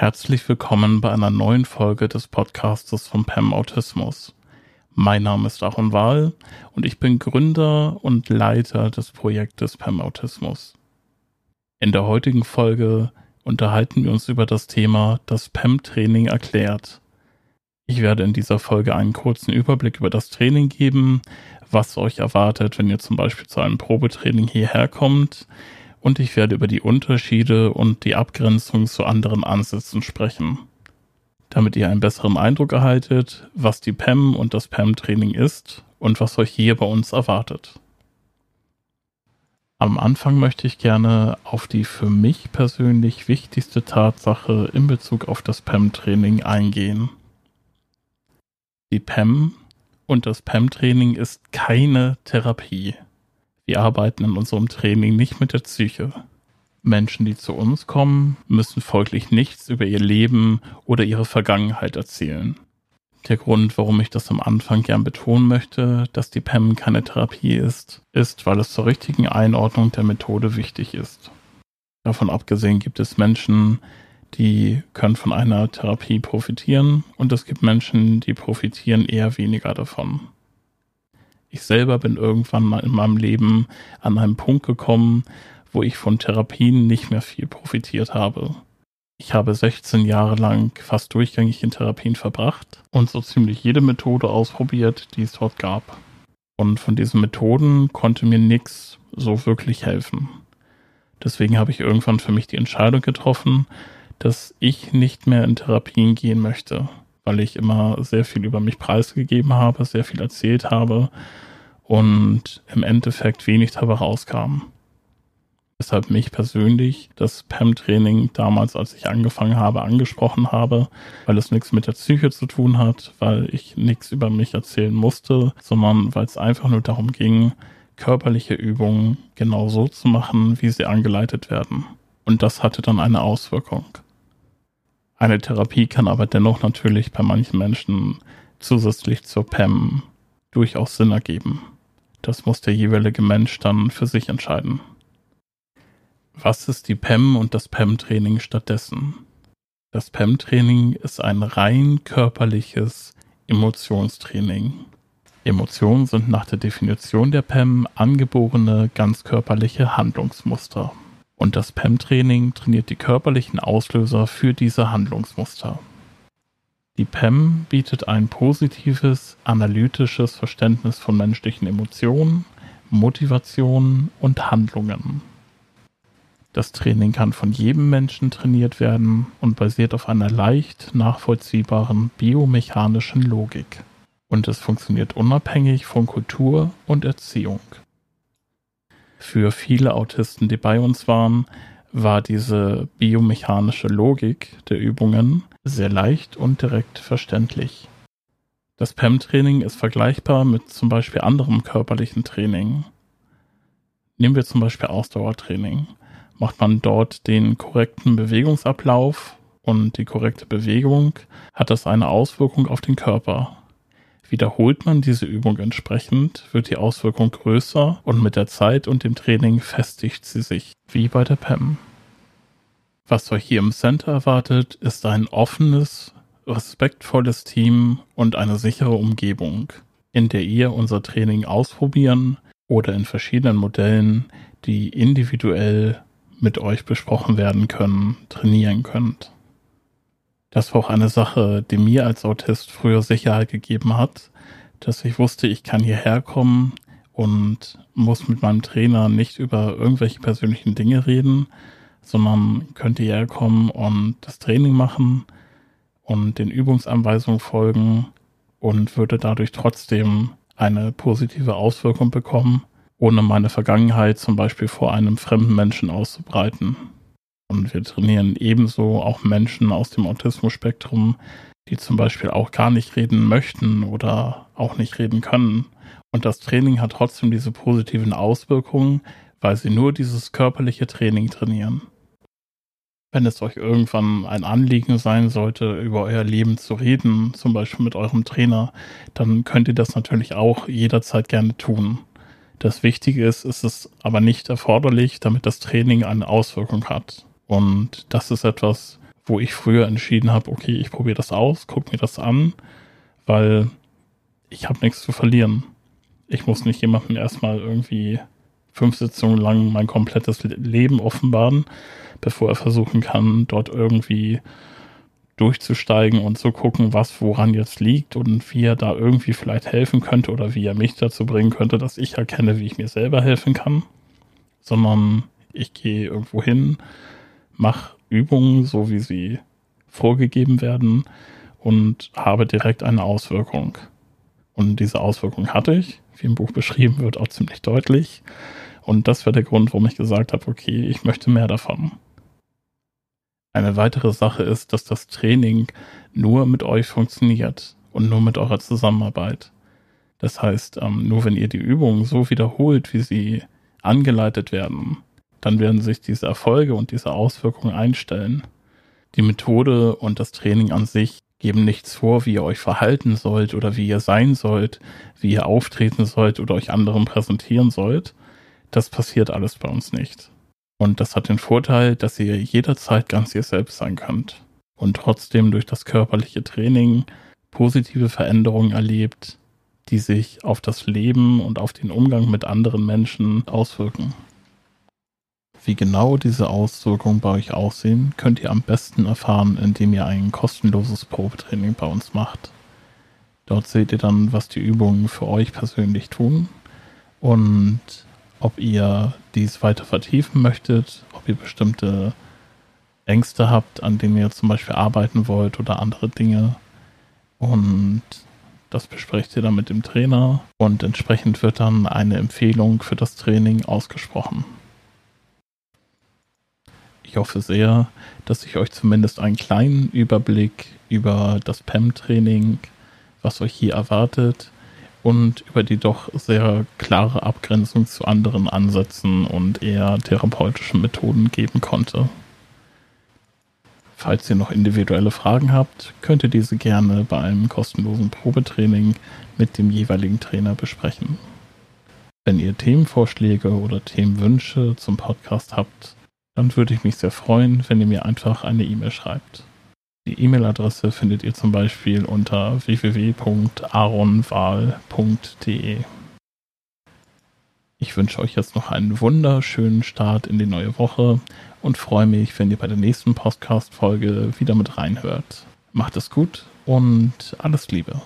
Herzlich willkommen bei einer neuen Folge des Podcastes von PEM Autismus. Mein Name ist Aaron Wahl und ich bin Gründer und Leiter des Projektes PEM Autismus. In der heutigen Folge unterhalten wir uns über das Thema das PEM-Training erklärt. Ich werde in dieser Folge einen kurzen Überblick über das Training geben, was euch erwartet, wenn ihr zum Beispiel zu einem Probetraining hierher kommt, und ich werde über die Unterschiede und die Abgrenzung zu anderen Ansätzen sprechen. Damit ihr einen besseren Eindruck erhaltet, was die PEM und das PEM-Training ist und was euch hier bei uns erwartet. Am Anfang möchte ich gerne auf die für mich persönlich wichtigste Tatsache in Bezug auf das PEM-Training eingehen. Die PEM und das PEM-Training ist keine Therapie. Wir arbeiten in unserem Training nicht mit der Psyche. Menschen, die zu uns kommen, müssen folglich nichts über ihr Leben oder ihre Vergangenheit erzählen. Der Grund, warum ich das am Anfang gern betonen möchte, dass die PEM keine Therapie ist, ist, weil es zur richtigen Einordnung der Methode wichtig ist. Davon abgesehen gibt es Menschen, die können von einer Therapie profitieren und es gibt Menschen, die profitieren eher weniger davon. Ich selber bin irgendwann mal in meinem Leben an einen Punkt gekommen, wo ich von Therapien nicht mehr viel profitiert habe. Ich habe 16 Jahre lang fast durchgängig in Therapien verbracht und so ziemlich jede Methode ausprobiert, die es dort gab. Und von diesen Methoden konnte mir nichts so wirklich helfen. Deswegen habe ich irgendwann für mich die Entscheidung getroffen, dass ich nicht mehr in Therapien gehen möchte weil ich immer sehr viel über mich preisgegeben habe, sehr viel erzählt habe und im Endeffekt wenig dabei rauskam. Deshalb mich persönlich das PEM-Training damals, als ich angefangen habe, angesprochen habe, weil es nichts mit der Psyche zu tun hat, weil ich nichts über mich erzählen musste, sondern weil es einfach nur darum ging, körperliche Übungen genau so zu machen, wie sie angeleitet werden. Und das hatte dann eine Auswirkung. Eine Therapie kann aber dennoch natürlich bei manchen Menschen zusätzlich zur PEM durchaus Sinn ergeben. Das muss der jeweilige Mensch dann für sich entscheiden. Was ist die PEM und das PEM-Training stattdessen? Das PEM-Training ist ein rein körperliches Emotionstraining. Emotionen sind nach der Definition der PEM angeborene ganzkörperliche Handlungsmuster und das PEM-Training trainiert die körperlichen Auslöser für diese Handlungsmuster. Die PEM bietet ein positives, analytisches Verständnis von menschlichen Emotionen, Motivationen und Handlungen. Das Training kann von jedem Menschen trainiert werden und basiert auf einer leicht nachvollziehbaren biomechanischen Logik. Und es funktioniert unabhängig von Kultur und Erziehung für viele Autisten, die bei uns waren, war diese biomechanische Logik der Übungen sehr leicht und direkt verständlich. Das PEM-Training ist vergleichbar mit zum Beispiel anderem körperlichen Training. Nehmen wir zum Beispiel Ausdauertraining. Macht man dort den korrekten Bewegungsablauf und die korrekte Bewegung, hat das eine Auswirkung auf den Körper. Wiederholt man diese Übung entsprechend, wird die Auswirkung größer und mit der Zeit und dem Training festigt sie sich, wie bei der PEM. Was euch hier im Center erwartet, ist ein offenes, respektvolles Team und eine sichere Umgebung, in der ihr unser Training ausprobieren oder in verschiedenen Modellen, die individuell mit euch besprochen werden können, trainieren könnt. Das war auch eine Sache, die mir als Autist früher Sicherheit gegeben hat, dass ich wusste, ich kann hierher kommen und muss mit meinem Trainer nicht über irgendwelche persönlichen Dinge reden, sondern könnte hierher kommen und das Training machen und den Übungsanweisungen folgen und würde dadurch trotzdem eine positive Auswirkung bekommen, ohne meine Vergangenheit zum Beispiel vor einem fremden Menschen auszubreiten. Und wir trainieren ebenso auch Menschen aus dem Autismus-Spektrum, die zum Beispiel auch gar nicht reden möchten oder auch nicht reden können. Und das Training hat trotzdem diese positiven Auswirkungen, weil sie nur dieses körperliche Training trainieren. Wenn es euch irgendwann ein Anliegen sein sollte, über euer Leben zu reden, zum Beispiel mit eurem Trainer, dann könnt ihr das natürlich auch jederzeit gerne tun. Das Wichtige ist, ist es aber nicht erforderlich, damit das Training eine Auswirkung hat. Und das ist etwas, wo ich früher entschieden habe, okay, ich probiere das aus, gucke mir das an, weil ich habe nichts zu verlieren. Ich muss nicht jemandem erstmal irgendwie fünf Sitzungen lang mein komplettes Leben offenbaren, bevor er versuchen kann, dort irgendwie durchzusteigen und zu gucken, was woran jetzt liegt und wie er da irgendwie vielleicht helfen könnte oder wie er mich dazu bringen könnte, dass ich erkenne, wie ich mir selber helfen kann, sondern ich gehe irgendwo hin, mache Übungen, so wie sie vorgegeben werden und habe direkt eine Auswirkung. Und diese Auswirkung hatte ich, wie im Buch beschrieben wird, auch ziemlich deutlich. Und das war der Grund, warum ich gesagt habe, okay, ich möchte mehr davon. Eine weitere Sache ist, dass das Training nur mit euch funktioniert und nur mit eurer Zusammenarbeit. Das heißt, ähm, nur wenn ihr die Übungen so wiederholt, wie sie angeleitet werden, dann werden sich diese Erfolge und diese Auswirkungen einstellen. Die Methode und das Training an sich geben nichts vor, wie ihr euch verhalten sollt oder wie ihr sein sollt, wie ihr auftreten sollt oder euch anderen präsentieren sollt, das passiert alles bei uns nicht. Und das hat den Vorteil, dass ihr jederzeit ganz ihr selbst sein könnt und trotzdem durch das körperliche Training positive Veränderungen erlebt, die sich auf das Leben und auf den Umgang mit anderen Menschen auswirken. Wie genau diese Auswirkungen bei euch aussehen, könnt ihr am besten erfahren, indem ihr ein kostenloses Probetraining bei uns macht. Dort seht ihr dann, was die Übungen für euch persönlich tun und ob ihr dies weiter vertiefen möchtet, ob ihr bestimmte Ängste habt, an denen ihr zum Beispiel arbeiten wollt oder andere Dinge. Und das besprecht ihr dann mit dem Trainer und entsprechend wird dann eine Empfehlung für das Training ausgesprochen. Ich hoffe sehr, dass ich euch zumindest einen kleinen Überblick über das PEM-Training, was euch hier erwartet, und über die doch sehr klare Abgrenzung zu anderen Ansätzen und eher therapeutischen Methoden geben konnte. Falls ihr noch individuelle Fragen habt, könnt ihr diese gerne bei einem kostenlosen Probetraining mit dem jeweiligen Trainer besprechen. Wenn ihr Themenvorschläge oder Themenwünsche zum Podcast habt, dann würde ich mich sehr freuen, wenn ihr mir einfach eine E-Mail schreibt. Die E-Mail-Adresse findet ihr zum Beispiel unter www.aronwahl.de. Ich wünsche euch jetzt noch einen wunderschönen Start in die neue Woche und freue mich, wenn ihr bei der nächsten Podcast-Folge wieder mit reinhört. Macht es gut und alles Liebe.